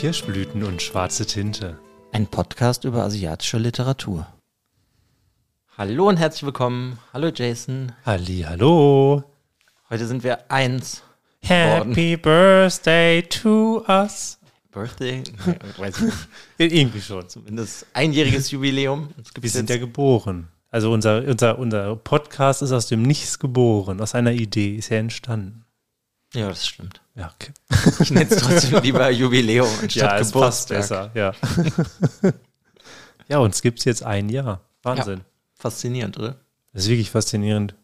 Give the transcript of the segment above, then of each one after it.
Kirschblüten und schwarze Tinte. Ein Podcast über asiatische Literatur. Hallo und herzlich willkommen. Hallo Jason. Halli, hallo. Heute sind wir eins. Happy Birthday to us. Birthday? Nee, weiß ich nicht. Irgendwie schon. Zumindest einjähriges Jubiläum. Wir sind ja geboren. Also unser, unser, unser Podcast ist aus dem Nichts geboren. Aus einer Idee ist er entstanden. Ja, das stimmt. Ja, okay. Ich nenne es trotzdem lieber Jubiläum anstatt Ja, es passt Geburtstag. besser, ja. ja, uns gibt es jetzt ein Jahr. Wahnsinn. Faszinierend, oder? Das ist wirklich faszinierend.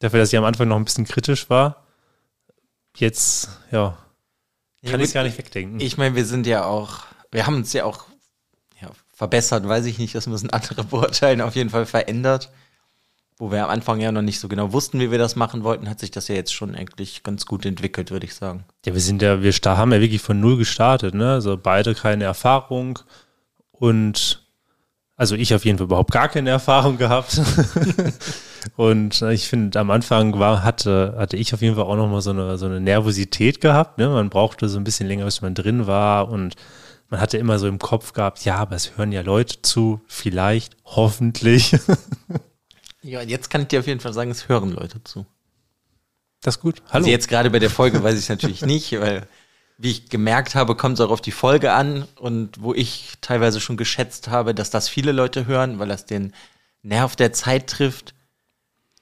Dafür, dass ich am Anfang noch ein bisschen kritisch war, jetzt, ja, kann ich es gar nicht wegdenken. Ich meine, wir sind ja auch, wir haben uns ja auch ja, verbessert, weiß ich nicht, das müssen andere beurteilen, auf jeden Fall verändert. Wo wir am Anfang ja noch nicht so genau wussten, wie wir das machen wollten, hat sich das ja jetzt schon eigentlich ganz gut entwickelt, würde ich sagen. Ja, wir sind ja, wir haben ja wirklich von null gestartet, ne? Also beide keine Erfahrung und also ich auf jeden Fall überhaupt gar keine Erfahrung gehabt. und äh, ich finde, am Anfang war, hatte, hatte ich auf jeden Fall auch nochmal so eine, so eine Nervosität gehabt. Ne? Man brauchte so ein bisschen länger, bis man drin war und man hatte immer so im Kopf gehabt, ja, aber es hören ja Leute zu, vielleicht, hoffentlich. Ja, und jetzt kann ich dir auf jeden Fall sagen, es hören Leute zu. Das ist gut. Hallo. Also jetzt gerade bei der Folge weiß ich es natürlich nicht, weil wie ich gemerkt habe, kommt es auch auf die Folge an und wo ich teilweise schon geschätzt habe, dass das viele Leute hören, weil das den Nerv der Zeit trifft,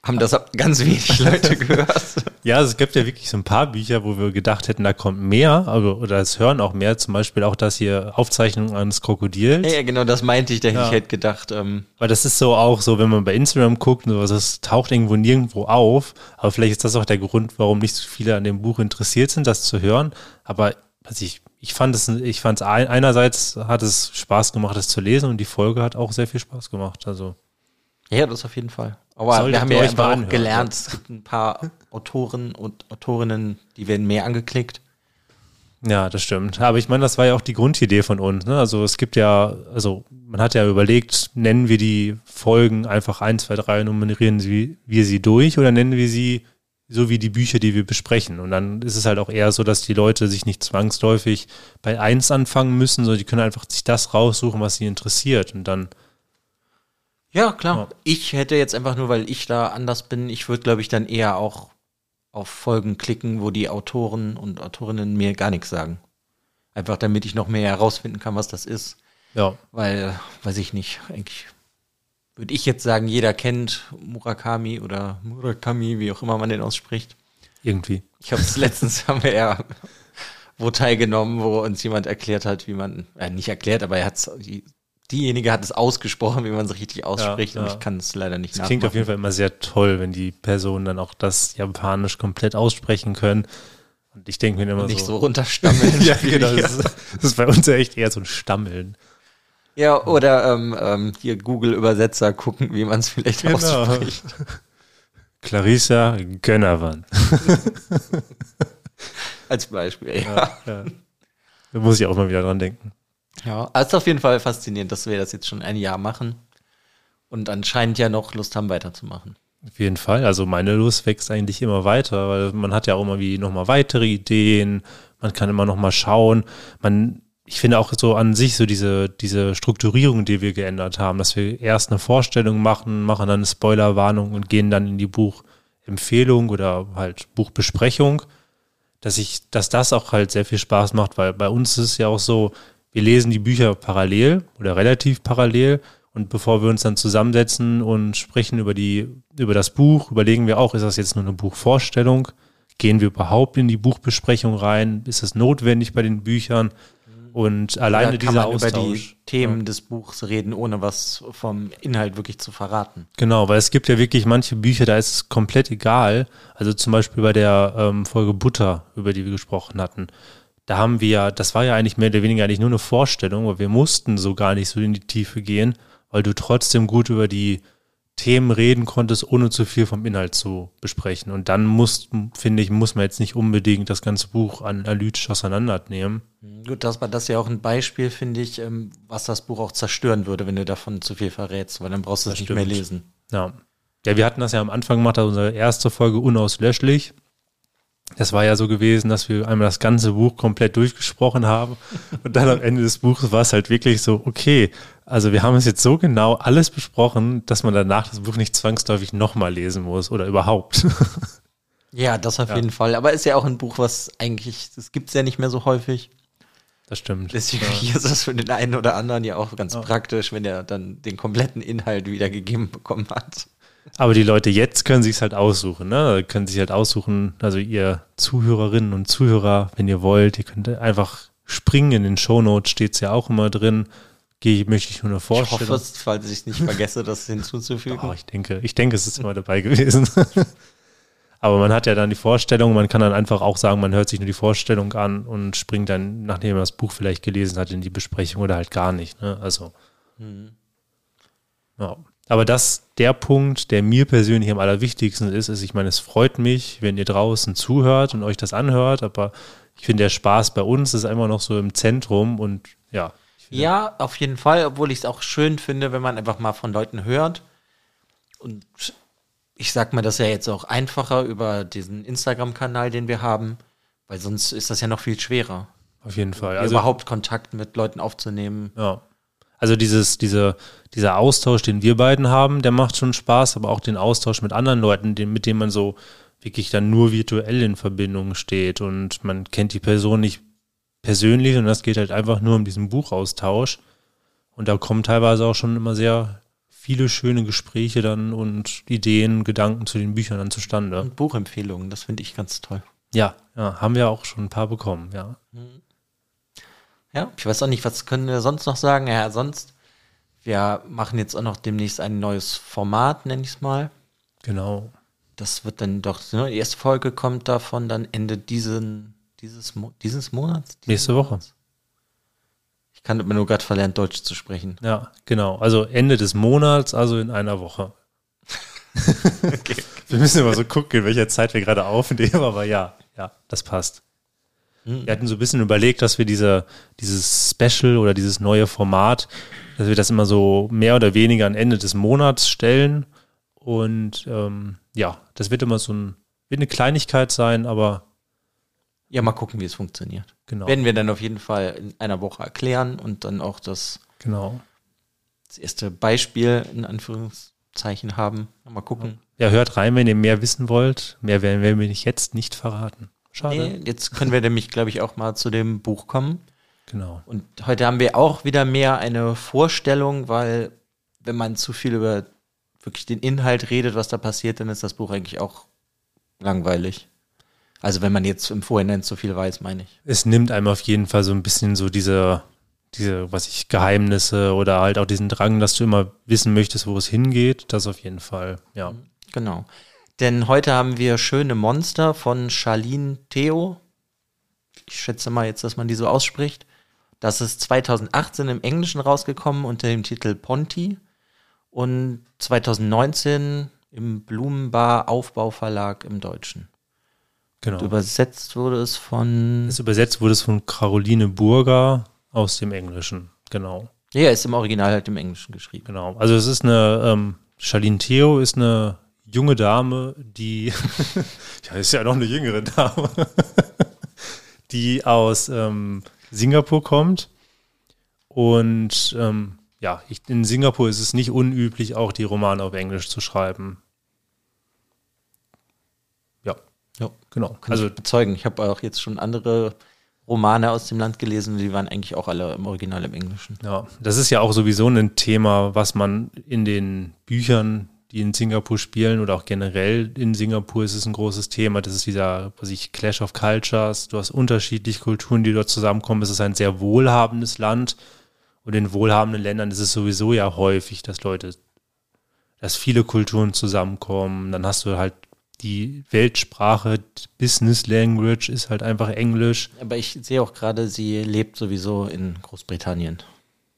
haben das ganz wenig Leute gehört. Ja, also es gibt ja wirklich so ein paar Bücher, wo wir gedacht hätten, da kommt mehr, also, oder es hören auch mehr, zum Beispiel auch das hier Aufzeichnung eines Krokodils. Ja, ja, genau, das meinte ich, denn Ja. ich hätte gedacht, ähm, Weil das ist so auch so, wenn man bei Instagram guckt, und sowas, das taucht irgendwo nirgendwo auf. Aber vielleicht ist das auch der Grund, warum nicht so viele an dem Buch interessiert sind, das zu hören. Aber also ich, ich fand es, ich fand es ein, einerseits hat es Spaß gemacht, es zu lesen und die Folge hat auch sehr viel Spaß gemacht. Also ja, das auf jeden Fall. Aber Solltet wir haben ja mal auch gelernt, es gibt ein paar Autoren und Autorinnen, die werden mehr angeklickt. Ja, das stimmt. Aber ich meine, das war ja auch die Grundidee von uns. Ne? Also es gibt ja, also man hat ja überlegt, nennen wir die Folgen einfach 1, 2, 3 und nummerieren sie, wir sie durch oder nennen wir sie so wie die Bücher, die wir besprechen. Und dann ist es halt auch eher so, dass die Leute sich nicht zwangsläufig bei 1 anfangen müssen, sondern die können einfach sich das raussuchen, was sie interessiert. Und dann, Ja, klar. Ja. Ich hätte jetzt einfach nur, weil ich da anders bin, ich würde, glaube ich, dann eher auch auf Folgen klicken, wo die Autoren und Autorinnen mir gar nichts sagen. Einfach damit ich noch mehr herausfinden kann, was das ist. ja, Weil, weiß ich nicht, eigentlich würde ich jetzt sagen, jeder kennt Murakami oder Murakami, wie auch immer man den ausspricht. irgendwie. Ich habe es letztens, haben wir ja wo teilgenommen, wo uns jemand erklärt hat, wie man, äh, nicht erklärt, aber er hat diejenige hat es ausgesprochen, wie man es richtig ausspricht und ja. ich kann es leider nicht Das klingt auf jeden Fall immer sehr toll, wenn die Personen dann auch das Japanisch komplett aussprechen können. Und ich denke mir immer nicht so so. runterstammeln. ja, genau. Das ist, das ist bei uns ja echt eher so ein Stammeln. Ja, oder ähm, ähm, hier Google-Übersetzer gucken, wie man es vielleicht Genau. ausspricht. Clarissa Gönnerwan. Als Beispiel, ja. Ja. Da muss ich auch mal wieder dran denken. Ja, es ist auf jeden Fall faszinierend, dass wir das jetzt schon ein Jahr machen und anscheinend ja noch Lust haben, weiterzumachen. Auf jeden Fall. Also meine Lust wächst eigentlich immer weiter, weil man hat ja auch immer wie nochmal weitere Ideen. Man kann immer nochmal schauen. Man, ich finde auch so an sich so diese, diese Strukturierung, die wir geändert haben, dass wir erst eine Vorstellung machen, machen dann eine Spoilerwarnung und gehen dann in die Buchempfehlung oder halt Buchbesprechung, dass ich, dass das auch halt sehr viel Spaß macht, weil bei uns ist es ja auch so, wir lesen die Bücher parallel oder relativ parallel und bevor wir uns dann zusammensetzen und sprechen über die, über das Buch, überlegen wir auch, ist das jetzt nur eine Buchvorstellung? Gehen wir überhaupt in die Buchbesprechung rein? Ist es notwendig bei den Büchern? Und alleine Oder kann dieser man über Austausch. die Themen des Buchs reden, ohne was vom Inhalt wirklich zu verraten. Genau, weil es gibt ja wirklich manche Bücher, da ist es komplett egal. Also zum Beispiel bei der ähm, Folge Butter, über die wir gesprochen hatten. Da haben wir ja, das war ja eigentlich mehr oder weniger eigentlich nur eine Vorstellung, weil wir mussten so gar nicht so in die Tiefe gehen, weil du trotzdem gut über die Themen reden konntest, ohne zu viel vom Inhalt zu besprechen. Und dann muss, finde ich, muss man jetzt nicht unbedingt das ganze Buch analytisch auseinandernehmen. Gut, das war das ja auch ein Beispiel, finde ich, ähm, was das Buch auch zerstören würde, wenn du davon zu viel verrätst, weil dann brauchst du es nicht mehr stimmt. lesen. Ja. Ja, wir hatten das ja am Anfang gemacht, also unsere erste Folge unauslöschlich. Das war ja so gewesen, dass wir einmal das ganze Buch komplett durchgesprochen haben und dann am Ende des Buches war es halt wirklich so, okay, also wir haben es jetzt so genau alles besprochen, dass man danach das Buch nicht zwangsläufig nochmal lesen muss oder überhaupt. Ja, das auf Ja. jeden Fall. Aber ist ja auch ein Buch, was eigentlich, das gibt es ja nicht mehr so häufig. Das stimmt. Deswegen Ja. ist das für den einen oder anderen ja auch ganz praktisch, wenn er dann den kompletten Inhalt wiedergegeben bekommen hat. Aber die Leute jetzt können sich halt aussuchen, ne? Können sich halt aussuchen, also ihr Zuhörerinnen und Zuhörer, wenn ihr wollt, ihr könnt einfach springen. In den Shownotes steht es ja auch immer drin. Gehe, möchte ich nur eine Ich hoffe, Vorstellung. es, falls ich es nicht vergesse, das hinzuzufügen. Oh, ich denke, ich denke, es ist immer dabei gewesen. Aber man hat ja dann die Vorstellung, man kann dann einfach auch sagen, man hört sich nur die Vorstellung an und springt dann, nachdem man das Buch vielleicht gelesen hat, in die Besprechung oder halt gar nicht. Ne? Also. Ja. Aber das, der Punkt, der mir persönlich am allerwichtigsten ist, ist, ich meine, es freut mich, wenn ihr draußen zuhört und euch das anhört, aber ich finde, der Spaß bei uns ist immer noch so im Zentrum und ja. Ja, auf jeden Fall, obwohl ich es auch schön finde, wenn man einfach mal von Leuten hört. Und ich sag mal, das ist ja jetzt auch einfacher über diesen Instagram-Kanal, den wir haben, weil sonst ist das ja noch viel schwerer, Auf jeden Fall. Also, überhaupt Kontakt mit Leuten aufzunehmen. Ja. Also dieses, diese, dieser Austausch, den wir beiden haben, der macht schon Spaß, aber auch den Austausch mit anderen Leuten, den, mit denen man so wirklich dann nur virtuell in Verbindung steht und man kennt die Person nicht persönlich und das geht halt einfach nur um diesen Buchaustausch. Und da kommen teilweise auch schon immer sehr viele schöne Gespräche dann und Ideen, Gedanken zu den Büchern dann zustande. Und Buchempfehlungen, das finde ich ganz toll. Ja, ja, haben wir auch schon ein paar bekommen, ja. Ja, ich weiß auch nicht, was können wir sonst noch sagen? Ja, sonst, wir machen jetzt auch noch demnächst ein neues Format, nenne ich es mal. Genau. Das wird dann doch, ne, die erste Folge kommt davon dann Ende diesen, dieses, Mo dieses Monats? Diesen Nächste Woche. Monats? Ich kann immer nur gerade verlernt, Deutsch zu sprechen. Ja, genau. Also Ende des Monats, also in einer Woche. Wir müssen immer so gucken, in welcher Zeit wir gerade aufnehmen, aber ja, ja, das passt. Hm. Wir hatten so ein bisschen überlegt, dass wir diese, dieses Special oder dieses neue Format, dass wir das immer so mehr oder weniger am Ende des Monats stellen. Und ähm, ja, das wird immer so ein, wird eine Kleinigkeit sein, aber Ja, mal gucken, wie es funktioniert. genau. Werden wir dann auf jeden Fall in einer Woche erklären und dann auch das, genau. das erste Beispiel in Anführungszeichen haben. Mal gucken. Ja, hört rein, wenn ihr mehr wissen wollt. Mehr werden wir nicht jetzt nicht verraten. Schade. Nee, jetzt können wir nämlich, glaube ich, auch mal zu dem Buch kommen. Genau. Und heute haben wir auch wieder mehr eine Vorstellung, weil wenn man zu viel über wirklich den Inhalt redet, was da passiert, dann ist das Buch eigentlich auch langweilig. Also wenn man jetzt im Vorhinein zu viel weiß, meine ich. es nimmt einem auf jeden Fall so ein bisschen so diese, diese, was ich, Geheimnisse oder halt auch diesen Drang, dass du immer wissen möchtest, wo es hingeht. Das auf jeden Fall, ja. Genau. Denn heute haben wir Schöne Monster von Charlene Theo. Ich schätze mal jetzt, dass man die so ausspricht. Das ist 2018 im Englischen rausgekommen unter dem Titel Ponti und 2019 im Blumenbar Aufbauverlag im Deutschen. Genau. Übersetzt wurde es von. Es übersetzt wurde es von Caroline Burger aus dem Englischen. Genau. Ja, ist im Original halt im Englischen geschrieben. Genau. Also es ist eine, ähm, Charlene Theo ist eine junge Dame, die, ja, ist ja noch eine jüngere Dame, die aus ähm, Singapur kommt. Und ähm, ja, ich, in Singapur ist es nicht unüblich, auch die Romane auf Englisch zu schreiben. Ja, Ja. genau. Kann Also ich bezeugen. Ich habe auch jetzt schon andere Romane aus dem Land gelesen, die waren eigentlich auch alle im Original im Englischen. Ja, das ist ja auch sowieso ein Thema, was man in den Büchern, die in Singapur spielen oder auch generell in Singapur ist es ein großes Thema. Das ist dieser, was ich, Clash of Cultures. Du hast unterschiedliche Kulturen, die dort zusammenkommen. Es ist ein sehr wohlhabendes Land. Und in wohlhabenden Ländern ist es sowieso ja häufig, dass Leute, dass viele Kulturen zusammenkommen. Dann hast du halt die Weltsprache, Business Language ist halt einfach Englisch. Aber ich sehe auch gerade, sie lebt sowieso in Großbritannien.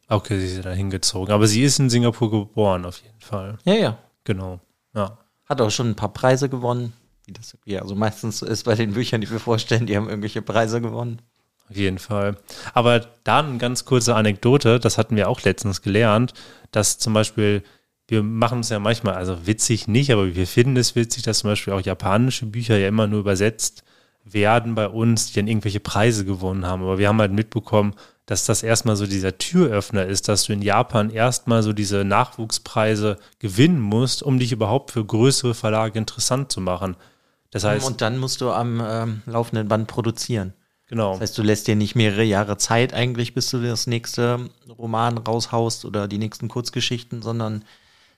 Okay, sie ist da hingezogen. Aber sie ist in Singapur geboren, auf jeden Fall. Ja, ja. Genau. Ja. Hat auch schon ein paar Preise gewonnen. Wie das ja also meistens so ist bei den Büchern, die wir vorstellen, die haben irgendwelche Preise gewonnen. Auf jeden Fall. Aber dann eine ganz kurze Anekdote, das hatten wir auch letztens gelernt, dass zum Beispiel, wir machen es ja manchmal, also witzig nicht, aber wir finden es witzig, dass zum Beispiel auch japanische Bücher ja immer nur übersetzt werden bei uns, die dann irgendwelche Preise gewonnen haben. Aber wir haben halt mitbekommen, dass das erstmal so dieser Türöffner ist, dass du in Japan erstmal so diese Nachwuchspreise gewinnen musst, um dich überhaupt für größere Verlage interessant zu machen. Das heißt, und dann musst du am ähm, laufenden Band produzieren. genau. Das heißt, du lässt dir nicht mehrere Jahre Zeit eigentlich, bis du das nächste Roman raushaust oder die nächsten Kurzgeschichten, sondern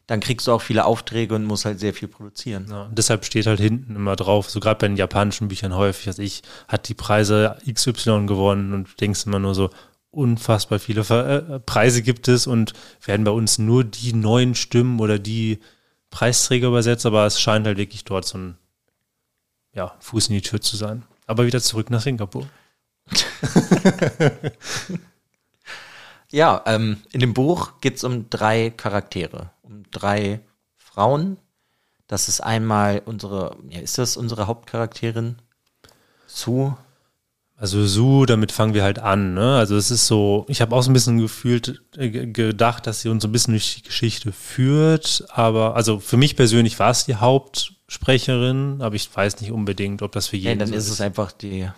dann kriegst du auch viele Aufträge und musst halt sehr viel produzieren. Ja, und deshalb steht halt hinten immer drauf, so gerade bei den japanischen Büchern häufig, als ich, hat die Preise XY gewonnen und denkst immer nur so, unfassbar viele Ver äh, Preise gibt es und werden bei uns nur die neuen Stimmen oder die Preisträger übersetzt, aber es scheint halt wirklich dort so ein ja, Fuß in die Tür zu sein. Aber wieder zurück nach Singapur. Ja, ähm, in dem Buch geht es um drei Charaktere, um drei Frauen. Das ist einmal unsere, ja, ist das unsere Hauptcharakterin? Su. Also Su, damit fangen wir halt an. Ne? Also es ist so, ich habe auch so ein bisschen gefühlt, äh, ge- gedacht, dass sie uns so ein bisschen durch die Geschichte führt. Aber also für mich persönlich war es die Hauptsprecherin, aber ich weiß nicht unbedingt, ob das für Ja, jeden dann so ist es einfach die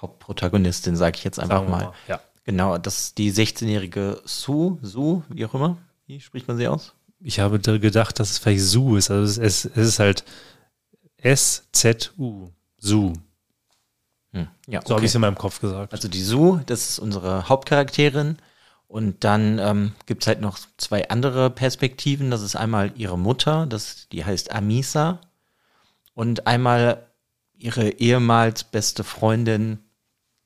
Hauptprotagonistin, sage ich jetzt einfach wir mal. Ja. Genau, das ist die 16-jährige Su, Su, wie auch immer. Wie spricht man sie aus? Ich habe da gedacht, dass es vielleicht Su ist. Also es, es, es ist halt S-Z-U. Su. Hm. Ja, So habe ich es in meinem Kopf gesagt. Also die Su, das ist unsere Hauptcharakterin. Und dann ähm, gibt es halt noch zwei andere Perspektiven. Das ist einmal ihre Mutter, das, die heißt Amisa. Und einmal ihre ehemals beste Freundin.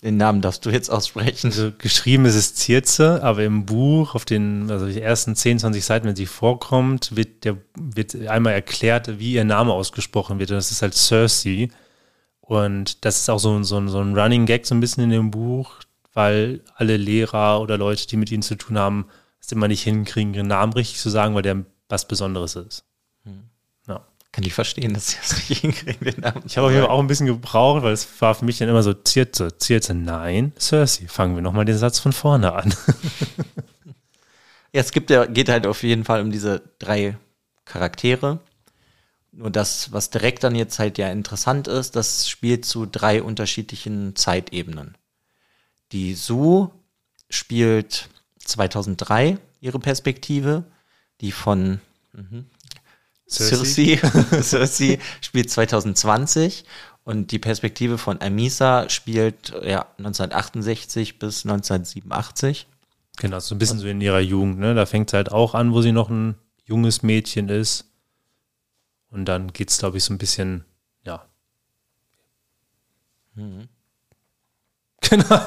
Den Namen darfst du jetzt aussprechen. Also geschrieben ist es Zierze, aber im Buch auf den also die ersten 10, 20 Seiten, wenn sie vorkommt, wird, der, wird einmal erklärt, wie ihr Name ausgesprochen wird. Und das ist halt Cersei. Und das ist auch so, so, ein- so ein Running Gag so ein bisschen in dem Buch, weil alle Lehrer oder Leute, die mit ihnen zu tun haben, es immer nicht hinkriegen, ihren Namen richtig zu sagen, weil der was Besonderes ist. Ja. Kann ich verstehen, dass sie das nicht hinkriegen, den Namen. Ich habe auf jeden Fall auch ein bisschen gebraucht, weil es war für mich dann immer so Zierze, Zierze, nein, Cersei. Fangen wir nochmal den Satz von vorne an. Ja, es gibt ja, geht halt auf jeden Fall um diese drei Charaktere. Nur das, was direkt dann jetzt halt ja interessant ist, das spielt zu drei unterschiedlichen Zeitebenen. Die Su spielt 2003 ihre Perspektive, die von mhm, Cersei, Cersei spielt 2020 und die Perspektive von Amisa spielt ja 1968 bis 1987. Genau, so ein bisschen so in ihrer Jugend, ne? Da fängt es halt auch an, wo sie noch ein junges Mädchen ist. Und dann geht es, glaube ich, so ein bisschen, ja. Genau.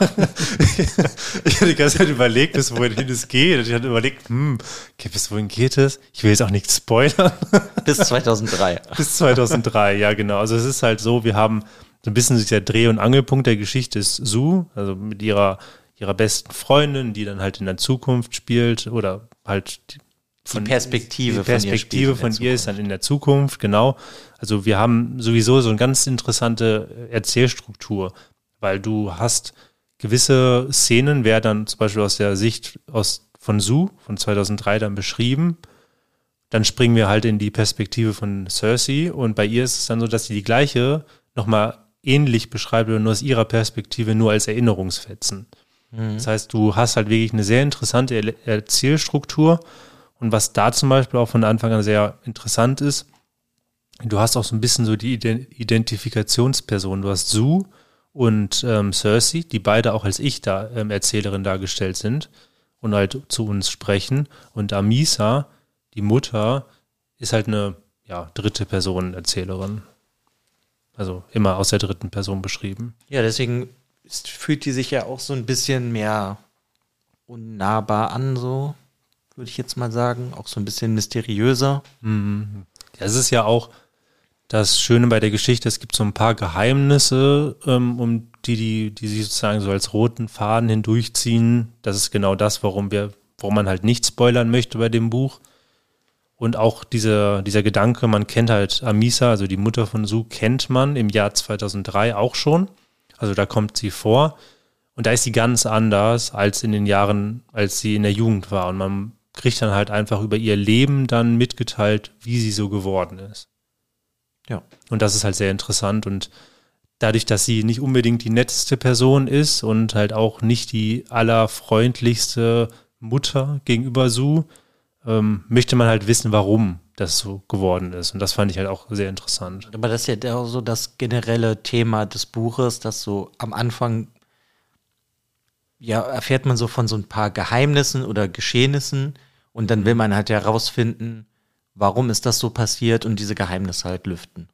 ich hatte die ganze Zeit überlegt, bis wohin es geht. Und ich hatte überlegt, hm, okay, bis wohin geht es? Ich will jetzt auch nichts spoilern. Bis 2003. Bis 2003, ja, genau. Also es ist halt so, wir haben so ein bisschen dieser Dreh- und Angelpunkt der Geschichte ist Sue, also mit ihrer, ihrer besten Freundin, die dann halt in der Zukunft spielt oder halt die, Die Perspektive die von ihr Perspektive spielt in von ihr ist dann in der Zukunft, genau. Also wir haben sowieso so eine ganz interessante Erzählstruktur, weil du hast gewisse Szenen, werden dann zum Beispiel aus der Sicht aus, von Sue von 2003 dann beschrieben. Dann springen wir halt in die Perspektive von Cersei und bei ihr ist es dann so, dass sie die gleiche nochmal ähnlich beschreibt, nur aus ihrer Perspektive, nur als Erinnerungsfetzen. Das heißt, du hast halt wirklich eine sehr interessante Er- Erzählstruktur und was da zum Beispiel auch von Anfang an sehr interessant ist, du hast auch so ein bisschen so die Ident Identifikationsperson. Du hast Sue und ähm, Cersei, die beide auch als ich da ähm, Erzählerin dargestellt sind und halt zu uns sprechen. Und Amisa, die Mutter, ist halt eine ja, dritte Person Erzählerin. Also immer aus der dritten Person beschrieben. Ja, deswegen fühlt die sich ja auch so ein bisschen mehr unnahbar an, so würde ich jetzt mal sagen. Auch so ein bisschen mysteriöser. Ja, es ist ja auch das Schöne bei der Geschichte, es gibt so ein paar Geheimnisse, ähm, um die, die, die sich sozusagen so als roten Faden hindurchziehen. Das ist genau das, warum wir, warum man halt nicht spoilern möchte bei dem Buch. Und auch dieser, dieser Gedanke, man kennt halt Amisa, also die Mutter von Su, kennt man im Jahr 2003 auch schon. Also da kommt sie vor. Und da ist sie ganz anders als in den Jahren, als sie in der Jugend war. Und man kriegt dann halt einfach über ihr Leben dann mitgeteilt, wie sie so geworden ist. Ja. Und das ist halt sehr interessant. Und dadurch, dass sie nicht unbedingt die netteste Person ist und halt auch nicht die allerfreundlichste Mutter gegenüber Sue, ähm, möchte man halt wissen, warum das so geworden ist. Und das fand ich halt auch sehr interessant. Aber das ist ja so das generelle Thema des Buches, dass so am Anfang ja erfährt man so von so ein paar Geheimnissen oder Geschehnissen und dann will man halt herausfinden, warum ist das so passiert und diese Geheimnisse halt lüften.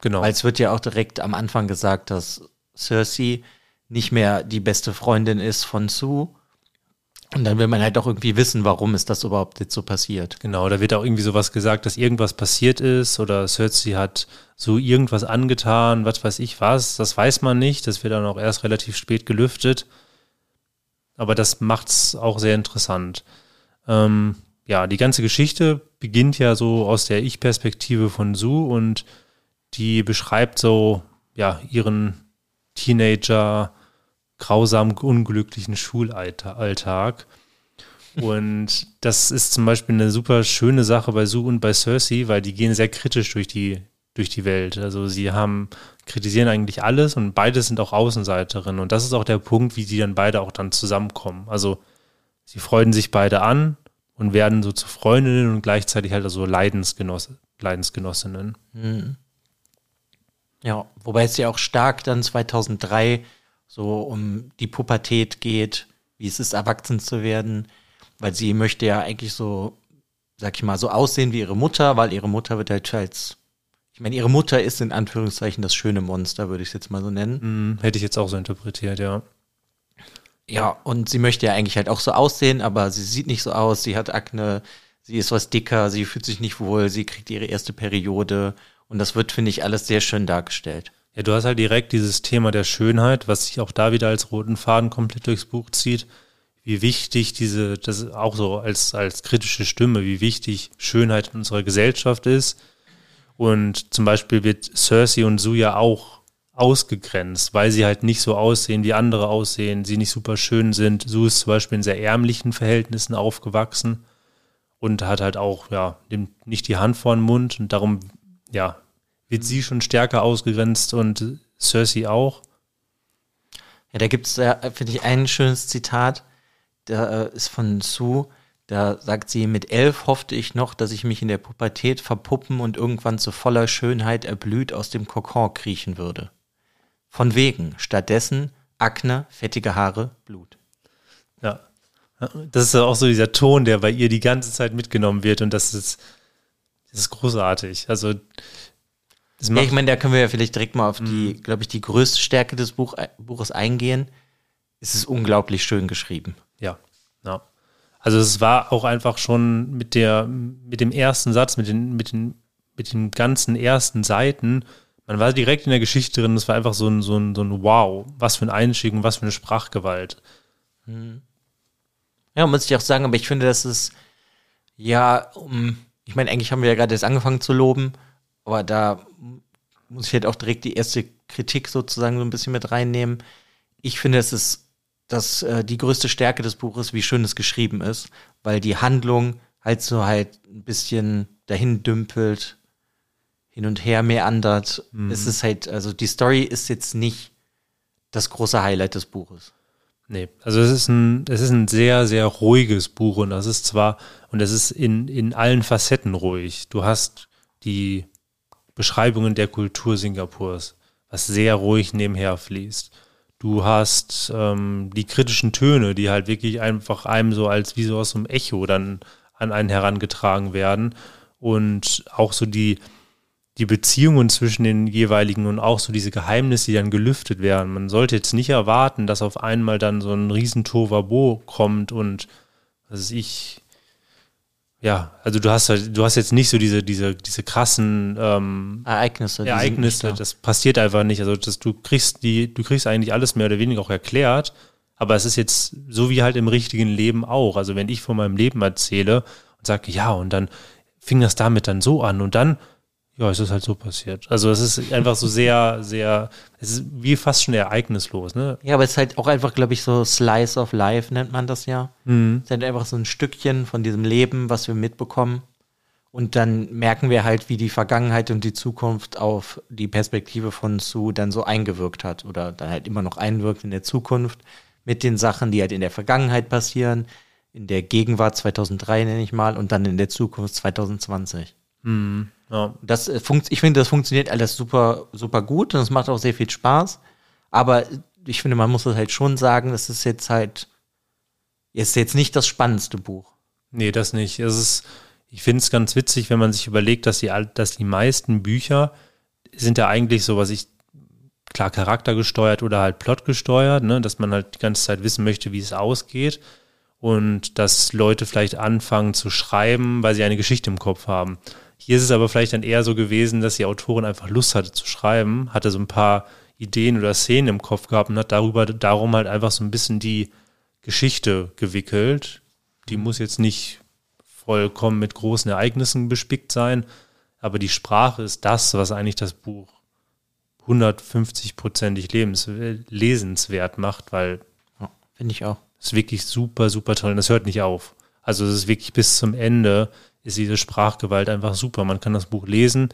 Genau. Weil es wird ja auch direkt am Anfang gesagt, dass Cersei nicht mehr die beste Freundin ist von Sue. Und dann will man halt auch irgendwie wissen, warum ist das überhaupt jetzt so passiert. Genau, da wird auch irgendwie sowas gesagt, dass irgendwas passiert ist oder Cersei hat so irgendwas angetan, was weiß ich was. Das weiß man nicht. Das wird dann auch erst relativ spät gelüftet. Aber das macht's auch sehr interessant. Ähm, ja, die ganze Geschichte beginnt ja so aus der Ich-Perspektive von Sue und die beschreibt so, ja, ihren Teenager, grausam unglücklichen Schulalltag. Und das ist zum Beispiel eine super schöne Sache bei Sue und bei Cersei, weil die gehen sehr kritisch durch die, durch die Welt. Also sie haben, kritisieren eigentlich alles und beide sind auch Außenseiterinnen. Und das ist auch der Punkt, wie die dann beide auch dann zusammenkommen. Also sie freuen sich beide an und werden so zu Freundinnen und gleichzeitig halt also Leidensgenoss Leidensgenossinnen. Mhm. Ja, wobei es ja auch stark dann 2003 so um die Pubertät geht, wie es ist, erwachsen zu werden, weil sie möchte ja eigentlich so, sag ich mal, so aussehen wie ihre Mutter, weil ihre Mutter wird halt als, ich meine, ihre Mutter ist in Anführungszeichen das schöne Monster, würde ich es jetzt mal so nennen. Mm, hätte ich jetzt auch so interpretiert, ja. Ja, und sie möchte ja eigentlich halt auch so aussehen, aber sie sieht nicht so aus, sie hat Akne, sie ist was dicker, sie fühlt sich nicht wohl, sie kriegt ihre erste Periode und das wird, finde ich, alles sehr schön dargestellt. Ja, du hast halt direkt dieses Thema der Schönheit, was sich auch da wieder als roten Faden komplett durchs Buch zieht. Wie wichtig diese, das auch so als, als kritische Stimme, wie wichtig Schönheit in unserer Gesellschaft ist. Und zum Beispiel wird Cersei und Suya auch ausgegrenzt, weil sie halt nicht so aussehen, wie andere aussehen, sie nicht super schön sind. Sue ist zum Beispiel in sehr ärmlichen Verhältnissen aufgewachsen und hat halt auch, ja, nimmt nicht die Hand vor den Mund und darum, ja, wird sie schon stärker ausgegrenzt und Cersei auch. Ja, da gibt es, äh, finde ich, ein schönes Zitat, da äh, ist von Sue, da sagt sie, mit elf hoffte ich noch, dass ich mich in der Pubertät verpuppen und irgendwann zu voller Schönheit erblüht aus dem Kokon kriechen würde. Von wegen, stattdessen Akne, fettige Haare, Blut. Ja. Das ist auch so dieser Ton, der bei ihr die ganze Zeit mitgenommen wird und das ist, das ist großartig. Also ja, ich meine, da können wir ja vielleicht direkt mal auf die, mhm. glaube ich, die größte Stärke des Buch, Buches eingehen. Es ist unglaublich schön geschrieben. Ja, ja. Also es war auch einfach schon mit der, mit dem ersten Satz, mit den, mit den, mit den ganzen ersten Seiten, man war direkt in der Geschichte drin, es war einfach so ein, so ein, so ein Wow, was für ein Einstieg und was für eine Sprachgewalt. Mhm. Ja, muss ich auch sagen, aber ich finde, das ist ja, um, ich meine, eigentlich haben wir ja gerade jetzt angefangen zu loben, aber da muss ich halt auch direkt die erste Kritik sozusagen so ein bisschen mit reinnehmen. Ich finde, es ist das, äh, die größte Stärke des Buches, wie schön es geschrieben ist, weil die Handlung halt so halt ein bisschen dahin dümpelt, hin und her meandert. Mhm. Es ist halt, also die Story ist jetzt nicht das große Highlight des Buches. Nee, also es ist ein, es ist ein sehr, sehr ruhiges Buch und das ist zwar, und es ist in, in allen Facetten ruhig. Du hast die Beschreibungen der Kultur Singapurs, was sehr ruhig nebenher fließt. Du hast ähm, die kritischen Töne, die halt wirklich einfach einem so als wie so aus einem Echo dann an einen herangetragen werden. Und auch so die, die Beziehungen zwischen den jeweiligen und auch so diese Geheimnisse, die dann gelüftet werden. Man sollte jetzt nicht erwarten, dass auf einmal dann so ein riesen Tovabo kommt und was ich, ja, also du hast halt, du hast jetzt nicht so diese, diese, diese krassen ähm, Ereignisse. Ereignisse, das passiert einfach nicht. Also das, du kriegst die, du kriegst eigentlich alles mehr oder weniger auch erklärt, aber es ist jetzt so wie halt im richtigen Leben auch. Also wenn ich von meinem Leben erzähle und sage, ja, und dann fing das damit dann so an und dann ja, es ist halt so passiert. Also es ist einfach so sehr, sehr, es ist wie fast schon ereignislos, ne? Ja, aber es ist halt auch einfach, glaube ich, so Slice of Life nennt man das ja. Mhm. Es ist halt einfach so ein Stückchen von diesem Leben, was wir mitbekommen. Und dann merken wir halt, wie die Vergangenheit und die Zukunft auf die Perspektive von Sue dann so eingewirkt hat oder dann halt immer noch einwirkt in der Zukunft mit den Sachen, die halt in der Vergangenheit passieren, in der Gegenwart 2003 nenne ich mal und dann in der Zukunft 2020. Mhm. Ja. Das, äh, ich finde, das funktioniert alles super, super gut und es macht auch sehr viel Spaß. Aber ich finde, man muss das halt schon sagen, das ist jetzt halt, ist jetzt nicht das spannendste Buch. Nee, das nicht. Es ist, ich finde es ganz witzig, wenn man sich überlegt, dass die, dass die meisten Bücher sind ja eigentlich so, was ich, klar, charaktergesteuert oder halt plotgesteuert, ne, dass man halt die ganze Zeit wissen möchte, wie es ausgeht. Und dass Leute vielleicht anfangen zu schreiben, weil sie eine Geschichte im Kopf haben. Hier ist es aber vielleicht dann eher so gewesen, dass die Autorin einfach Lust hatte zu schreiben, hatte so ein paar Ideen oder Szenen im Kopf gehabt und hat darüber, darum halt einfach so ein bisschen die Geschichte gewickelt. Die muss jetzt nicht vollkommen mit großen Ereignissen bespickt sein, aber die Sprache ist das, was eigentlich das Buch 150-prozentig lesenswert macht, weil ja, finde ich auch. Ist wirklich super, super toll und das hört nicht auf. Also es ist wirklich bis zum Ende ist diese Sprachgewalt einfach super. Man kann das Buch lesen,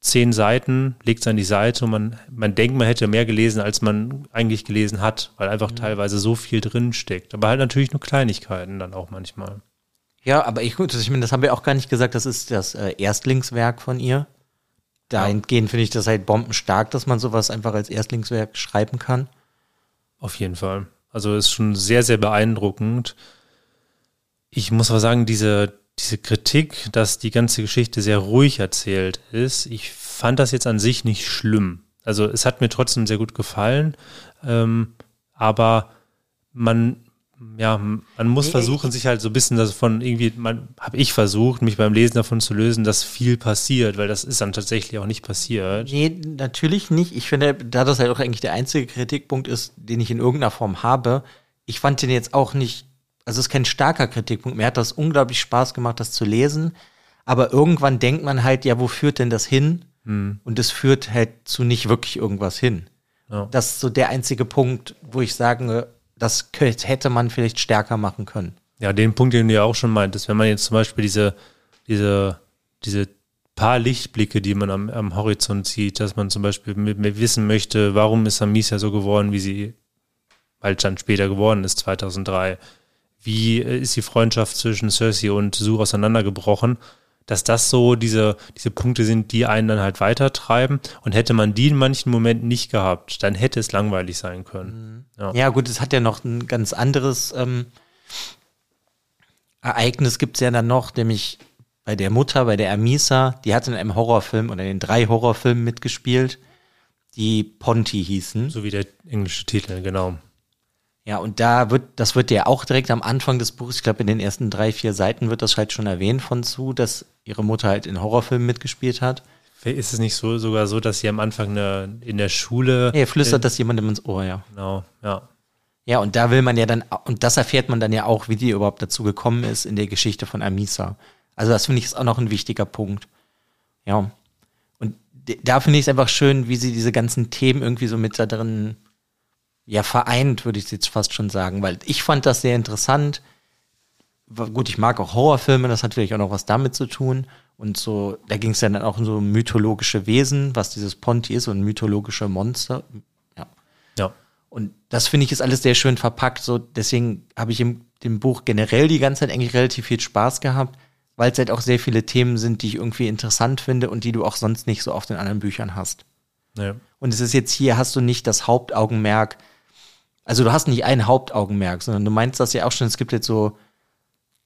zehn Seiten, legt es an die Seite und man, man denkt, man hätte mehr gelesen, als man eigentlich gelesen hat, weil einfach mhm. teilweise so viel drin steckt. Aber halt natürlich nur Kleinigkeiten dann auch manchmal. Ja, aber ich, gut, ich meine, das haben wir auch gar nicht gesagt, das ist das äh, Erstlingswerk von ihr. Dahingehend finde ich das halt bombenstark, dass man sowas einfach als Erstlingswerk schreiben kann. Auf jeden Fall. Also ist schon sehr, sehr beeindruckend. Ich muss aber sagen, diese, diese Kritik, dass die ganze Geschichte sehr ruhig erzählt ist, ich fand das jetzt an sich nicht schlimm. Also es hat mir trotzdem sehr gut gefallen, ähm, aber man, ja, man muss versuchen, sich halt so ein bisschen davon irgendwie, man habe ich versucht, mich beim Lesen davon zu lösen, dass viel passiert, weil das ist dann tatsächlich auch nicht passiert. Nee, natürlich nicht. Ich finde, da das halt auch eigentlich der einzige Kritikpunkt ist, den ich in irgendeiner Form habe, ich fand den jetzt auch nicht also es ist kein starker Kritikpunkt. Mir hat das unglaublich Spaß gemacht, das zu lesen. Aber irgendwann denkt man halt, ja, wo führt denn das hin? Hm. Und es führt halt zu nicht wirklich irgendwas hin. Ja. Das ist so der einzige Punkt, wo ich sage, das hätte man vielleicht stärker machen können. Ja, den Punkt, den du ja auch schon meintest, wenn man jetzt zum Beispiel diese, diese, diese paar Lichtblicke, die man am, am Horizont sieht, dass man zum Beispiel mit, mit wissen möchte, warum ist Amicia so geworden, wie sie bald dann später geworden ist, 2003 wie äh, ist die Freundschaft zwischen Cersei und Sue auseinandergebrochen, dass das so diese, diese Punkte sind, die einen dann halt weitertreiben. Und hätte man die in manchen Momenten nicht gehabt, dann hätte es langweilig sein können. Mhm. Ja. ja. gut, es hat ja noch ein ganz anderes ähm, Ereignis gibt es ja dann noch, nämlich bei der Mutter, bei der Amisa, die hat in einem Horrorfilm oder in drei Horrorfilmen mitgespielt, die Ponty hießen. So wie der englische Titel, genau. Ja, und da wird, das wird ja auch direkt am Anfang des Buches, ich glaube in den ersten drei, vier Seiten wird das halt schon erwähnt von Sue, dass ihre Mutter halt in Horrorfilmen mitgespielt hat. Ist es nicht so sogar so, dass sie am Anfang eine, in der Schule. Ja, flüstert das jemandem ins Ohr, ja. Genau, ja. Ja, und da will man ja dann, und das erfährt man dann ja auch, wie die überhaupt dazu gekommen ist in der Geschichte von Amisa. Also das finde ich ist auch noch ein wichtiger Punkt. Ja. Und da finde ich es einfach schön, wie sie diese ganzen Themen irgendwie so mit da drin ja vereint, würde ich jetzt fast schon sagen, weil ich fand das sehr interessant. Gut, ich mag auch Horrorfilme, das hat vielleicht auch noch was damit zu tun. Und so, da ging es ja dann auch um so mythologische Wesen, was dieses Ponti ist und mythologische Monster. Ja. Ja. Und das finde ich ist alles sehr schön verpackt. So, deswegen habe ich im dem Buch generell die ganze Zeit eigentlich relativ viel Spaß gehabt, weil es halt auch sehr viele Themen sind, die ich irgendwie interessant finde und die du auch sonst nicht so oft in anderen Büchern hast. Ja. Und es ist jetzt hier, hast du nicht das Hauptaugenmerk also du hast nicht ein Hauptaugenmerk, sondern du meinst das ja auch schon, es gibt jetzt so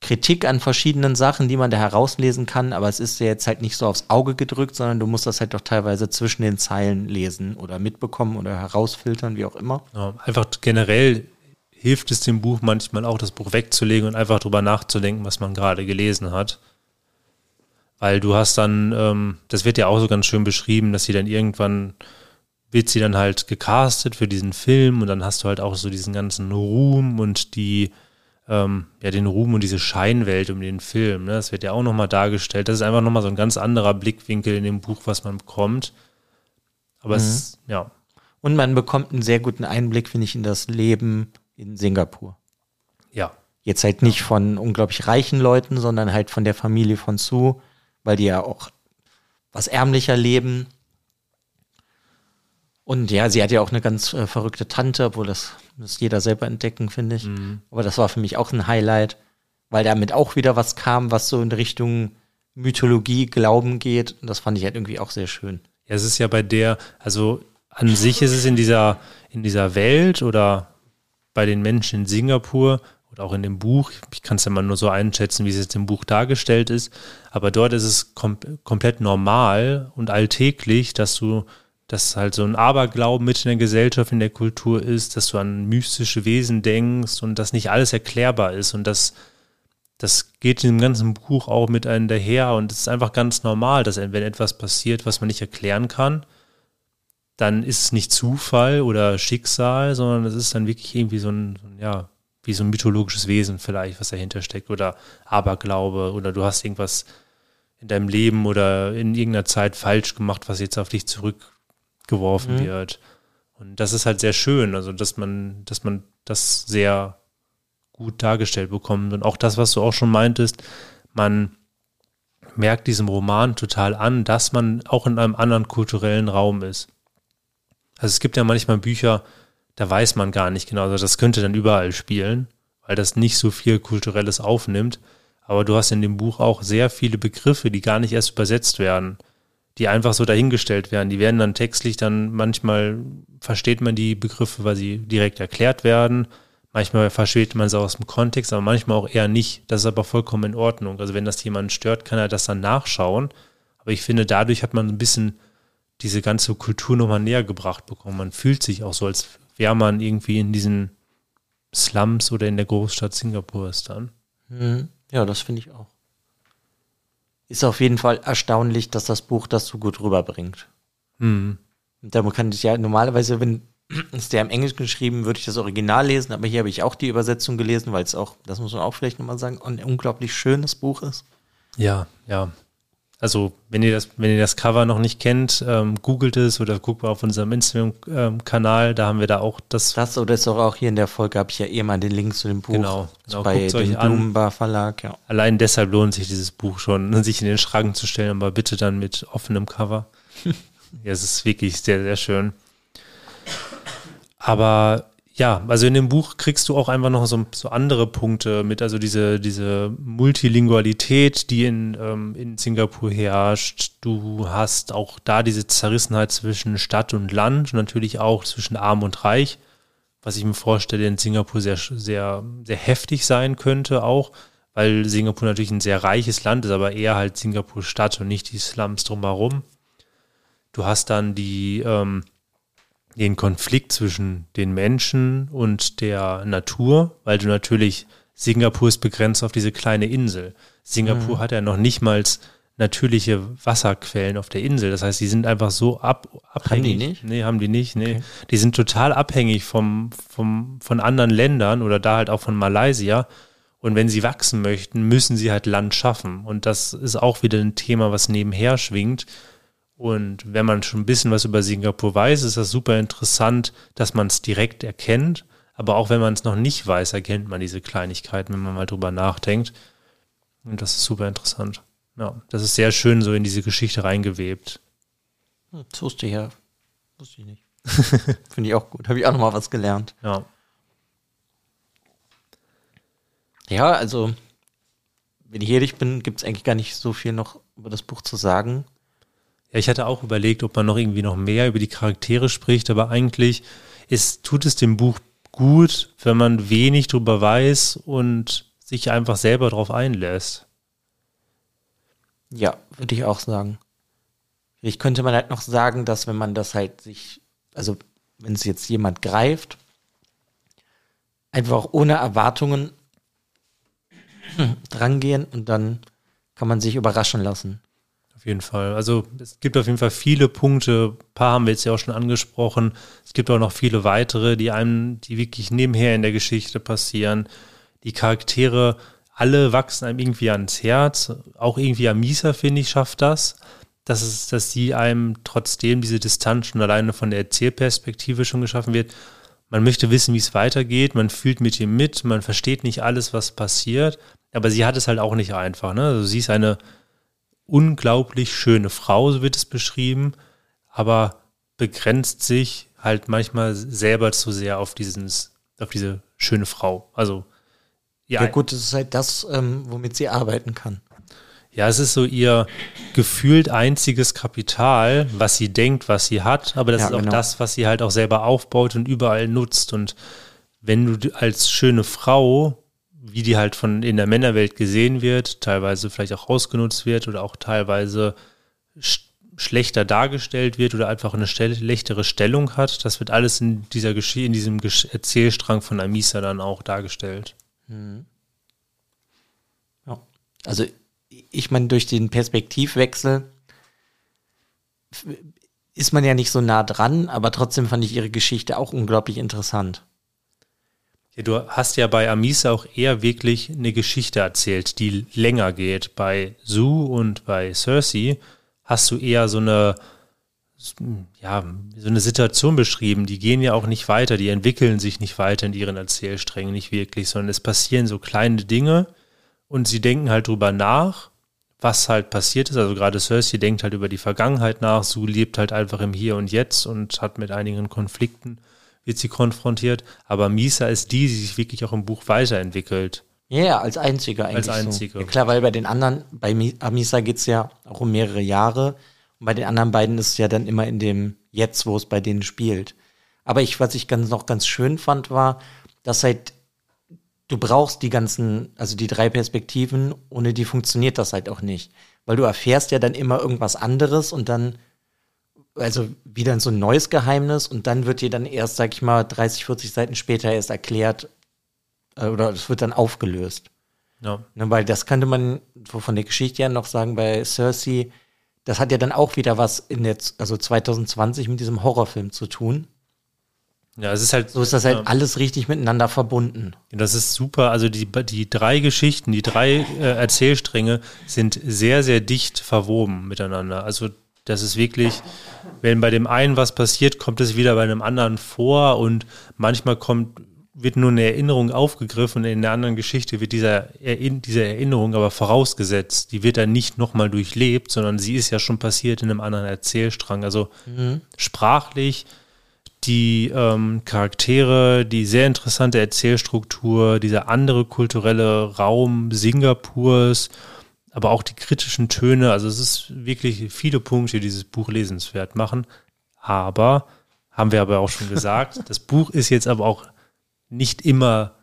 Kritik an verschiedenen Sachen, die man da herauslesen kann, aber es ist ja jetzt halt nicht so aufs Auge gedrückt, sondern du musst das halt doch teilweise zwischen den Zeilen lesen oder mitbekommen oder herausfiltern, wie auch immer. Ja, einfach generell hilft es dem Buch manchmal auch, das Buch wegzulegen und einfach drüber nachzudenken, was man gerade gelesen hat. Weil du hast dann, ähm, das wird ja auch so ganz schön beschrieben, dass sie dann irgendwann wird sie dann halt gecastet für diesen Film und dann hast du halt auch so diesen ganzen Ruhm und die, ähm, ja, den Ruhm und diese Scheinwelt um den Film. Ne? Das wird ja auch nochmal dargestellt. Das ist einfach nochmal so ein ganz anderer Blickwinkel in dem Buch, was man bekommt. Aber mhm. es, ja. Und man bekommt einen sehr guten Einblick, finde ich, in das Leben in Singapur. Ja. Jetzt halt nicht von unglaublich reichen Leuten, sondern halt von der Familie von Sue, weil die ja auch was ärmlicher leben. Und ja, sie hat ja auch eine ganz äh, verrückte Tante, obwohl das muss jeder selber entdecken, finde ich. Mhm. Aber das war für mich auch ein Highlight, weil damit auch wieder was kam, was so in Richtung Mythologie, Glauben geht. Und das fand ich halt irgendwie auch sehr schön. Ja, es ist ja bei der, also an sich ist es in dieser, in dieser Welt oder bei den Menschen in Singapur oder auch in dem Buch, ich kann es ja mal nur so einschätzen, wie es jetzt im Buch dargestellt ist, aber dort ist es kom komplett normal und alltäglich, dass du, dass halt so ein Aberglauben mit in der Gesellschaft, in der Kultur ist, dass du an mystische Wesen denkst und dass nicht alles erklärbar ist und das, das geht in dem ganzen Buch auch mit einem daher und es ist einfach ganz normal, dass wenn etwas passiert, was man nicht erklären kann, dann ist es nicht Zufall oder Schicksal, sondern es ist dann wirklich irgendwie so ein, ja, wie so ein mythologisches Wesen vielleicht, was dahinter steckt oder Aberglaube oder du hast irgendwas in deinem Leben oder in irgendeiner Zeit falsch gemacht, was jetzt auf dich zurückgeworfen mhm. wird. Und das ist halt sehr schön, also dass man, dass man das sehr gut dargestellt bekommt. Und auch das, was du auch schon meintest, man merkt diesem Roman total an, dass man auch in einem anderen kulturellen Raum ist. Also es gibt ja manchmal Bücher, da weiß man gar nicht genau. Also das könnte dann überall spielen, weil das nicht so viel Kulturelles aufnimmt. Aber du hast in dem Buch auch sehr viele Begriffe, die gar nicht erst übersetzt werden, die einfach so dahingestellt werden. Die werden dann textlich dann manchmal versteht man die Begriffe, weil sie direkt erklärt werden. Manchmal versteht man sie aus dem Kontext, aber manchmal auch eher nicht. Das ist aber vollkommen in Ordnung. Also wenn das jemanden stört, kann er das dann nachschauen. Aber ich finde, dadurch hat man ein bisschen diese ganze Kultur nochmal näher gebracht bekommen. Man fühlt sich auch so, als wäre man irgendwie in diesen Slums oder in der Großstadt Singapurs dann. Mhm. Ja, das finde ich auch. Ist auf jeden Fall erstaunlich, dass das Buch das so gut rüberbringt. Mhm. Da kann ich ja normalerweise, wenn es der im Englisch geschrieben, würde ich das Original lesen, aber hier habe ich auch die Übersetzung gelesen, weil es auch, das muss man auch vielleicht nochmal sagen, ein unglaublich schönes Buch ist. Ja, ja. Also, wenn ihr das, wenn ihr das Cover noch nicht kennt, ähm, googelt es oder guckt mal auf unserem Instagram-Kanal, da haben wir da auch das. Das oder ist doch auch hier in der Folge, habe ich ja eh mal den Link zu dem Buch. Genau, genau bei dem Blumenbar Verlag, ja. Allein deshalb lohnt sich dieses Buch schon, sich in den Schrank zu stellen, aber bitte dann mit offenem Cover. ja, es ist wirklich sehr, sehr schön. Aber ja, also in dem Buch kriegst du auch einfach noch so, so andere Punkte mit, also diese, diese Multilingualität, die in, ähm, in Singapur herrscht. Du hast auch da diese Zerrissenheit zwischen Stadt und Land, natürlich auch zwischen Arm und Reich, was ich mir vorstelle, in Singapur sehr, sehr, sehr heftig sein könnte auch, weil Singapur natürlich ein sehr reiches Land ist, aber eher halt Singapur Stadt und nicht die Slums drumherum. Du hast dann die, ähm, den Konflikt zwischen den Menschen und der Natur, weil du natürlich, Singapur ist begrenzt auf diese kleine Insel. Singapur mhm. hat ja noch nicht mal natürliche Wasserquellen auf der Insel. Das heißt, die sind einfach so ab, abhängig. Haben die nicht? Nee, haben die nicht. Nee. Okay. Die sind total abhängig vom, vom, von anderen Ländern oder da halt auch von Malaysia. Und wenn sie wachsen möchten, müssen sie halt Land schaffen. Und das ist auch wieder ein Thema, was nebenher schwingt und wenn man schon ein bisschen was über Singapur weiß, ist das super interessant, dass man es direkt erkennt. Aber auch wenn man es noch nicht weiß, erkennt man diese Kleinigkeiten, wenn man mal drüber nachdenkt. Und das ist super interessant. Ja, das ist sehr schön so in diese Geschichte reingewebt. Hm, das wusste ich ja. Wusste ich nicht. Finde ich auch gut. Habe ich auch noch mal was gelernt. Ja. Ja, also, wenn ich ehrlich bin, gibt es eigentlich gar nicht so viel noch über das Buch zu sagen. Ja, ich hatte auch überlegt, ob man noch irgendwie noch mehr über die Charaktere spricht, aber eigentlich ist, tut es dem Buch gut, wenn man wenig drüber weiß und sich einfach selber darauf einlässt. Ja, würde ich auch sagen. Ich könnte man halt noch sagen, dass wenn man das halt sich, also wenn es jetzt jemand greift, einfach ohne Erwartungen drangehen und dann kann man sich überraschen lassen. Auf jeden Fall. Also es gibt auf jeden Fall viele Punkte. Ein paar haben wir jetzt ja auch schon angesprochen. Es gibt auch noch viele weitere, die einem, die wirklich nebenher in der Geschichte passieren. Die Charaktere, alle wachsen einem irgendwie ans Herz. Auch irgendwie Amisa, finde ich, schafft das. Dass, es, dass sie einem trotzdem diese Distanz schon alleine von der Erzählperspektive schon geschaffen wird. Man möchte wissen, wie es weitergeht. Man fühlt mit ihr mit. Man versteht nicht alles, was passiert. Aber sie hat es halt auch nicht einfach. Ne? Also sie ist eine unglaublich schöne Frau, so wird es beschrieben, aber begrenzt sich halt manchmal selber zu sehr auf dieses, auf diese schöne Frau. Also ja, ja gut, das ist halt das, ähm, womit sie arbeiten kann. Ja, es ist so ihr gefühlt einziges Kapital, was sie denkt, was sie hat, aber das ja, ist auch genau. das, was sie halt auch selber aufbaut und überall nutzt. Und wenn du als schöne Frau, wie die halt von in der Männerwelt gesehen wird, teilweise vielleicht auch ausgenutzt wird oder auch teilweise sch schlechter dargestellt wird oder einfach eine schlechtere Stellung hat, das wird alles in dieser Gesch in diesem Gesch Erzählstrang von Amisa dann auch dargestellt. Mhm. Ja. Also ich meine, durch den Perspektivwechsel ist man ja nicht so nah dran, aber trotzdem fand ich ihre Geschichte auch unglaublich interessant. Ja, du hast ja bei Amisa auch eher wirklich eine Geschichte erzählt, die länger geht. Bei Sue und bei Cersei hast du eher so eine, ja, so eine Situation beschrieben. Die gehen ja auch nicht weiter, die entwickeln sich nicht weiter in ihren Erzählsträngen, nicht wirklich, sondern es passieren so kleine Dinge und sie denken halt drüber nach, was halt passiert ist. Also gerade Cersei denkt halt über die Vergangenheit nach, Sue lebt halt einfach im Hier und Jetzt und hat mit einigen Konflikten, wird sie konfrontiert. Aber Misa ist die, die sich wirklich auch im Buch weiterentwickelt. Ja, yeah, als einzige eigentlich. Als einzige. So. Ja, klar, weil bei den anderen, bei Misa geht es ja auch um mehrere Jahre. Und bei den anderen beiden ist es ja dann immer in dem Jetzt, wo es bei denen spielt. Aber ich, was ich ganz, noch ganz schön fand, war, dass halt du brauchst die ganzen, also die drei Perspektiven, ohne die funktioniert das halt auch nicht. Weil du erfährst ja dann immer irgendwas anderes und dann, also wieder so ein neues Geheimnis und dann wird dir dann erst, sag ich mal, 30, 40 Seiten später erst erklärt äh, oder es wird dann aufgelöst. Ja. Ne, weil das könnte man von der Geschichte ja noch sagen bei Cersei, das hat ja dann auch wieder was in der, also 2020 mit diesem Horrorfilm zu tun. Ja, es ist halt. So ist das halt ja. alles richtig miteinander verbunden. Das ist super. Also die, die drei Geschichten, die drei äh, Erzählstränge sind sehr, sehr dicht verwoben miteinander. Also das ist wirklich, wenn bei dem einen was passiert, kommt es wieder bei einem anderen vor und manchmal kommt, wird nur eine Erinnerung aufgegriffen und in der anderen Geschichte wird dieser, diese Erinnerung aber vorausgesetzt. Die wird dann nicht nochmal durchlebt, sondern sie ist ja schon passiert in einem anderen Erzählstrang. Also mhm. sprachlich die ähm, Charaktere, die sehr interessante Erzählstruktur, dieser andere kulturelle Raum Singapurs, aber auch die kritischen Töne. Also es ist wirklich viele Punkte, die dieses Buch lesenswert machen. Aber, haben wir aber auch schon gesagt, das Buch ist jetzt aber auch nicht immer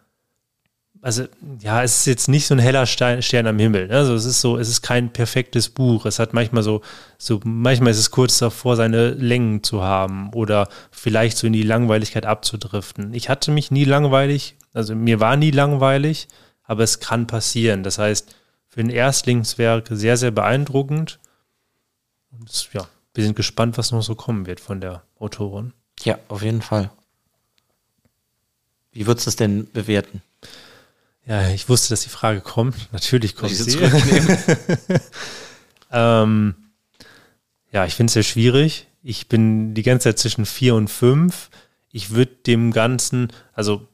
also ja, es ist jetzt nicht so ein heller Stein, Stern am Himmel. Ne? Also es ist so, es ist kein perfektes Buch. Es hat manchmal so, so, manchmal ist es kurz davor, seine Längen zu haben oder vielleicht so in die Langweiligkeit abzudriften. Ich hatte mich nie langweilig, also mir war nie langweilig, aber es kann passieren. Das heißt, für ein Erstlingswerk sehr, sehr beeindruckend. Und ja, wir sind gespannt, was noch so kommen wird von der Autorin. Ja, auf jeden Fall. Wie würdest du es denn bewerten? Ja, ich wusste, dass die Frage kommt. Natürlich kommt sie. ähm, ja, ich finde es sehr schwierig. Ich bin die ganze Zeit zwischen vier und fünf. Ich würde dem Ganzen, also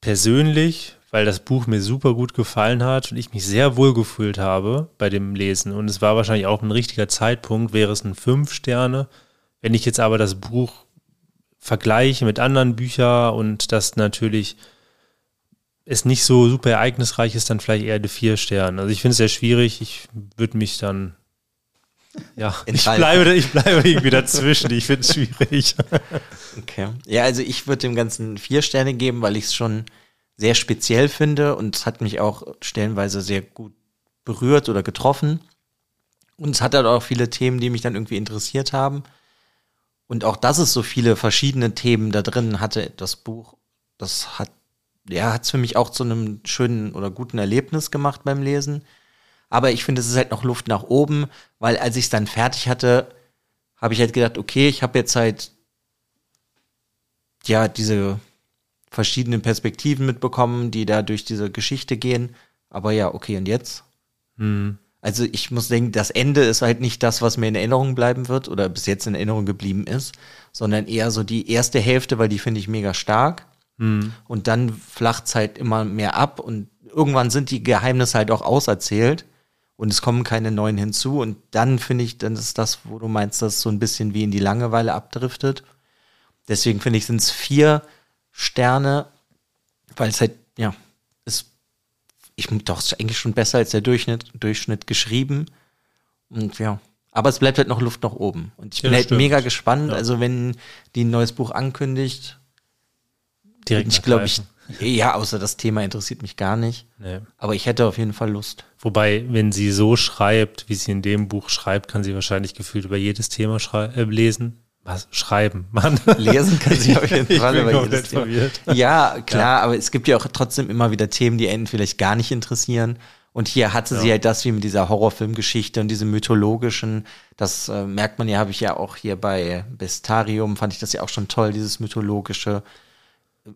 persönlich, weil das Buch mir super gut gefallen hat und ich mich sehr wohl gefühlt habe bei dem Lesen. Und es war wahrscheinlich auch ein richtiger Zeitpunkt, wäre es ein fünf Sterne. Wenn ich jetzt aber das Buch vergleiche mit anderen Büchern und das natürlich es nicht so super ereignisreich ist, dann vielleicht eher die vier Sterne. Also ich finde es sehr schwierig. Ich würde mich dann ja, ich bleibe, ich bleibe irgendwie dazwischen. Ich finde es schwierig. Okay. Ja, also ich würde dem Ganzen vier Sterne geben, weil ich es schon sehr speziell finde und es hat mich auch stellenweise sehr gut berührt oder getroffen. Und es hat halt auch viele Themen, die mich dann irgendwie interessiert haben. Und auch, dass es so viele verschiedene Themen da drin hatte, das Buch, das hat ja, hat es für mich auch zu einem schönen oder guten Erlebnis gemacht beim Lesen. Aber ich finde, es ist halt noch Luft nach oben, weil als ich es dann fertig hatte, habe ich halt gedacht, okay, ich habe jetzt halt ja diese verschiedenen Perspektiven mitbekommen, die da durch diese Geschichte gehen. Aber ja, okay, und jetzt? Mhm. Also ich muss denken, das Ende ist halt nicht das, was mir in Erinnerung bleiben wird oder bis jetzt in Erinnerung geblieben ist, sondern eher so die erste Hälfte, weil die finde ich mega stark. Mhm. Und dann flacht es halt immer mehr ab und irgendwann sind die Geheimnisse halt auch auserzählt. und es kommen keine neuen hinzu. Und dann finde ich, dann ist das, wo du meinst, dass so ein bisschen wie in die Langeweile abdriftet. Deswegen finde ich, sind es vier Sterne, weil es halt, ja, ist, ich doch, ist eigentlich schon besser als der Durchschnitt, Durchschnitt geschrieben. Und ja, aber es bleibt halt noch Luft nach oben. Und ich bin Ja, halt stimmt. mega gespannt. Ja. Also, wenn die ein neues Buch ankündigt, Direkt ich glaube, ich, ja, außer das Thema interessiert mich gar nicht. Nee. Aber ich hätte auf jeden Fall Lust. Wobei, wenn sie so schreibt, wie sie in dem Buch schreibt, kann sie wahrscheinlich gefühlt über jedes Thema äh, lesen. Was? Schreiben, Mann. Lesen kann sie auf jeden Ich Fall bin über komplett jedes Thema. verwirrt. Ja, klar, aber es gibt ja auch trotzdem immer wieder Themen, die einen vielleicht gar nicht interessieren. Und hier hatte sie Ja. halt das wie mit dieser Horrorfilmgeschichte und diesem mythologischen. Das äh, merkt man ja, habe ich ja auch hier bei Bestarium, fand ich das ja auch schon toll, dieses mythologische.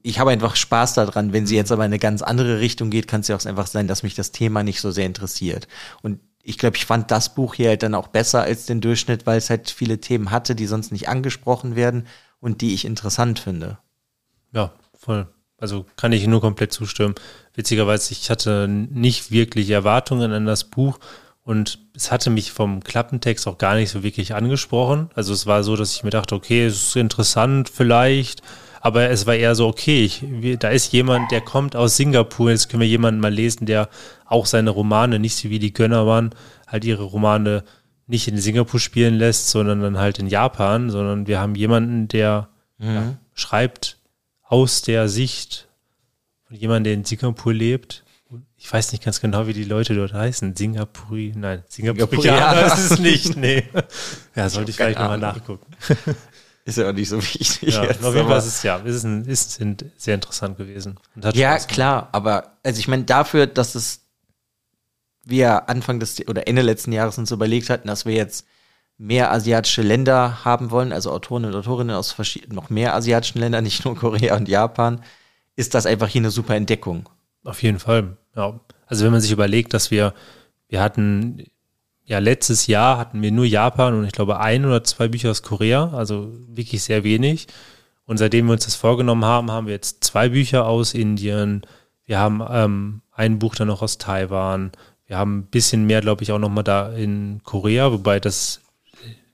Ich habe einfach Spaß daran. Wenn sie jetzt aber in eine ganz andere Richtung geht, kann es ja auch einfach sein, dass mich das Thema nicht so sehr interessiert. Und ich glaube, ich fand das Buch hier halt dann auch besser als den Durchschnitt, weil es halt viele Themen hatte, die sonst nicht angesprochen werden und die ich interessant finde. Ja, voll. Also kann ich nur komplett zustimmen. Witzigerweise, ich hatte nicht wirklich Erwartungen an das Buch und es hatte mich vom Klappentext auch gar nicht so wirklich angesprochen. Also es war so, dass ich mir dachte, okay, es ist interessant vielleicht, aber es war eher so, okay, ich, wir, da ist jemand, der kommt aus Singapur, jetzt können wir jemanden mal lesen, der auch seine Romane, nicht so wie die Gönner waren, halt ihre Romane nicht in Singapur spielen lässt, sondern dann halt in Japan, sondern wir haben jemanden, der ja, schreibt aus der Sicht von jemandem, der in Singapur lebt. Ich weiß nicht ganz genau, wie die Leute dort heißen. Singapuri, nein, Singapurianer Singapurianer. ist es nicht, nee. Ja, sollte ich keine vielleicht nochmal nachgucken. Ist ja auch nicht so wichtig. Ja, jetzt, auf jeden Fall ist es ja, ist, ein, ist sind sehr interessant gewesen. Ja, klar, aber also ich meine, dafür, dass es wir Anfang des oder Ende letzten Jahres uns überlegt hatten, dass wir jetzt mehr asiatische Länder haben wollen, also Autoren und Autorinnen aus verschiedenen, noch mehr asiatischen Ländern, nicht nur Korea und Japan, ist das einfach hier eine super Entdeckung. Auf jeden Fall. Ja. Also wenn man sich überlegt, dass wir, wir hatten, ja, letztes Jahr hatten wir nur Japan und ich glaube ein oder zwei Bücher aus Korea, also wirklich sehr wenig. Und seitdem wir uns das vorgenommen haben, haben wir jetzt zwei Bücher aus Indien. Wir haben ähm, ein Buch dann noch aus Taiwan. Wir haben ein bisschen mehr, glaube ich, auch noch mal da in Korea, wobei das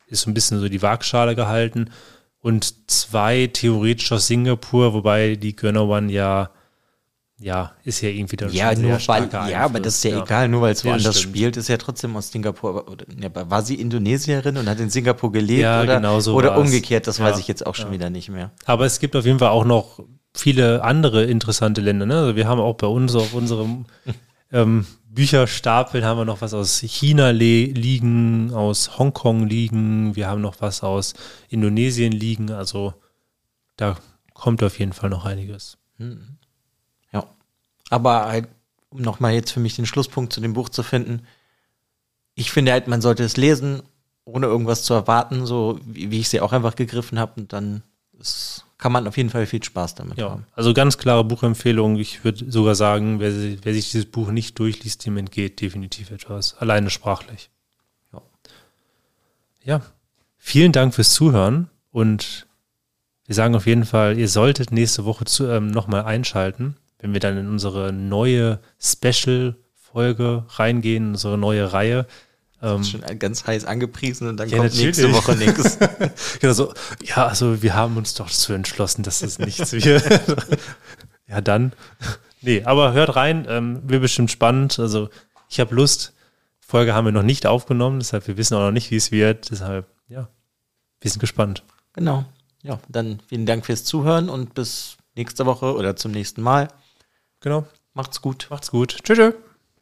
ist so ein bisschen so die Waagschale gehalten. Und zwei theoretisch aus Singapur, wobei die Gönner One ja, ja, ist ja irgendwie dann Ja, nur weil, ja, aber das ist ja, Einfluss, egal, nur weil es Ja, woanders stimmt. spielt, ist ja trotzdem aus Singapur. Oder, ja, war sie Indonesierin und hat in Singapur gelebt Ja, oder, genau so oder umgekehrt? Das weiß Ja, ich jetzt auch schon wieder nicht mehr. Aber es gibt auf jeden Fall auch noch viele andere interessante Länder. Ne? Also wir haben auch bei uns auf unserem ähm, Bücherstapel haben wir noch was aus China liegen, aus Hongkong liegen, wir haben noch was aus Indonesien liegen. Also da kommt auf jeden Fall noch einiges. Ja. Aber halt, um nochmal jetzt für mich den Schlusspunkt zu dem Buch zu finden, ich finde halt, man sollte es lesen, ohne irgendwas zu erwarten, so wie, wie ich sie auch einfach gegriffen habe. Und dann ist, kann man auf jeden Fall viel Spaß damit Ja, haben. also ganz klare Buchempfehlung. Ich würde sogar sagen, wer, wer sich dieses Buch nicht durchliest, dem entgeht definitiv etwas. Alleine sprachlich. Ja. Ja, vielen Dank fürs Zuhören und wir sagen auf jeden Fall, ihr solltet nächste Woche zu, ähm, nochmal einschalten, wenn wir dann in unsere neue Special-Folge reingehen, unsere neue Reihe. Ähm, Schon ganz heiß angepriesen und dann Ja, kommt nächste natürlich. Woche nichts. genau so, ja, also wir haben uns doch dazu entschlossen, dass das nichts wird. ja, dann. Nee, aber hört rein, ähm, wird bestimmt spannend. Also ich habe Lust. Folge haben wir noch nicht aufgenommen, deshalb wir wissen auch noch nicht, wie es wird. Deshalb, ja, wir sind gespannt. Genau. Ja, dann vielen Dank fürs Zuhören und bis nächste Woche oder zum nächsten Mal. Genau. Macht's gut. Macht's gut. Tschüss. tschüss.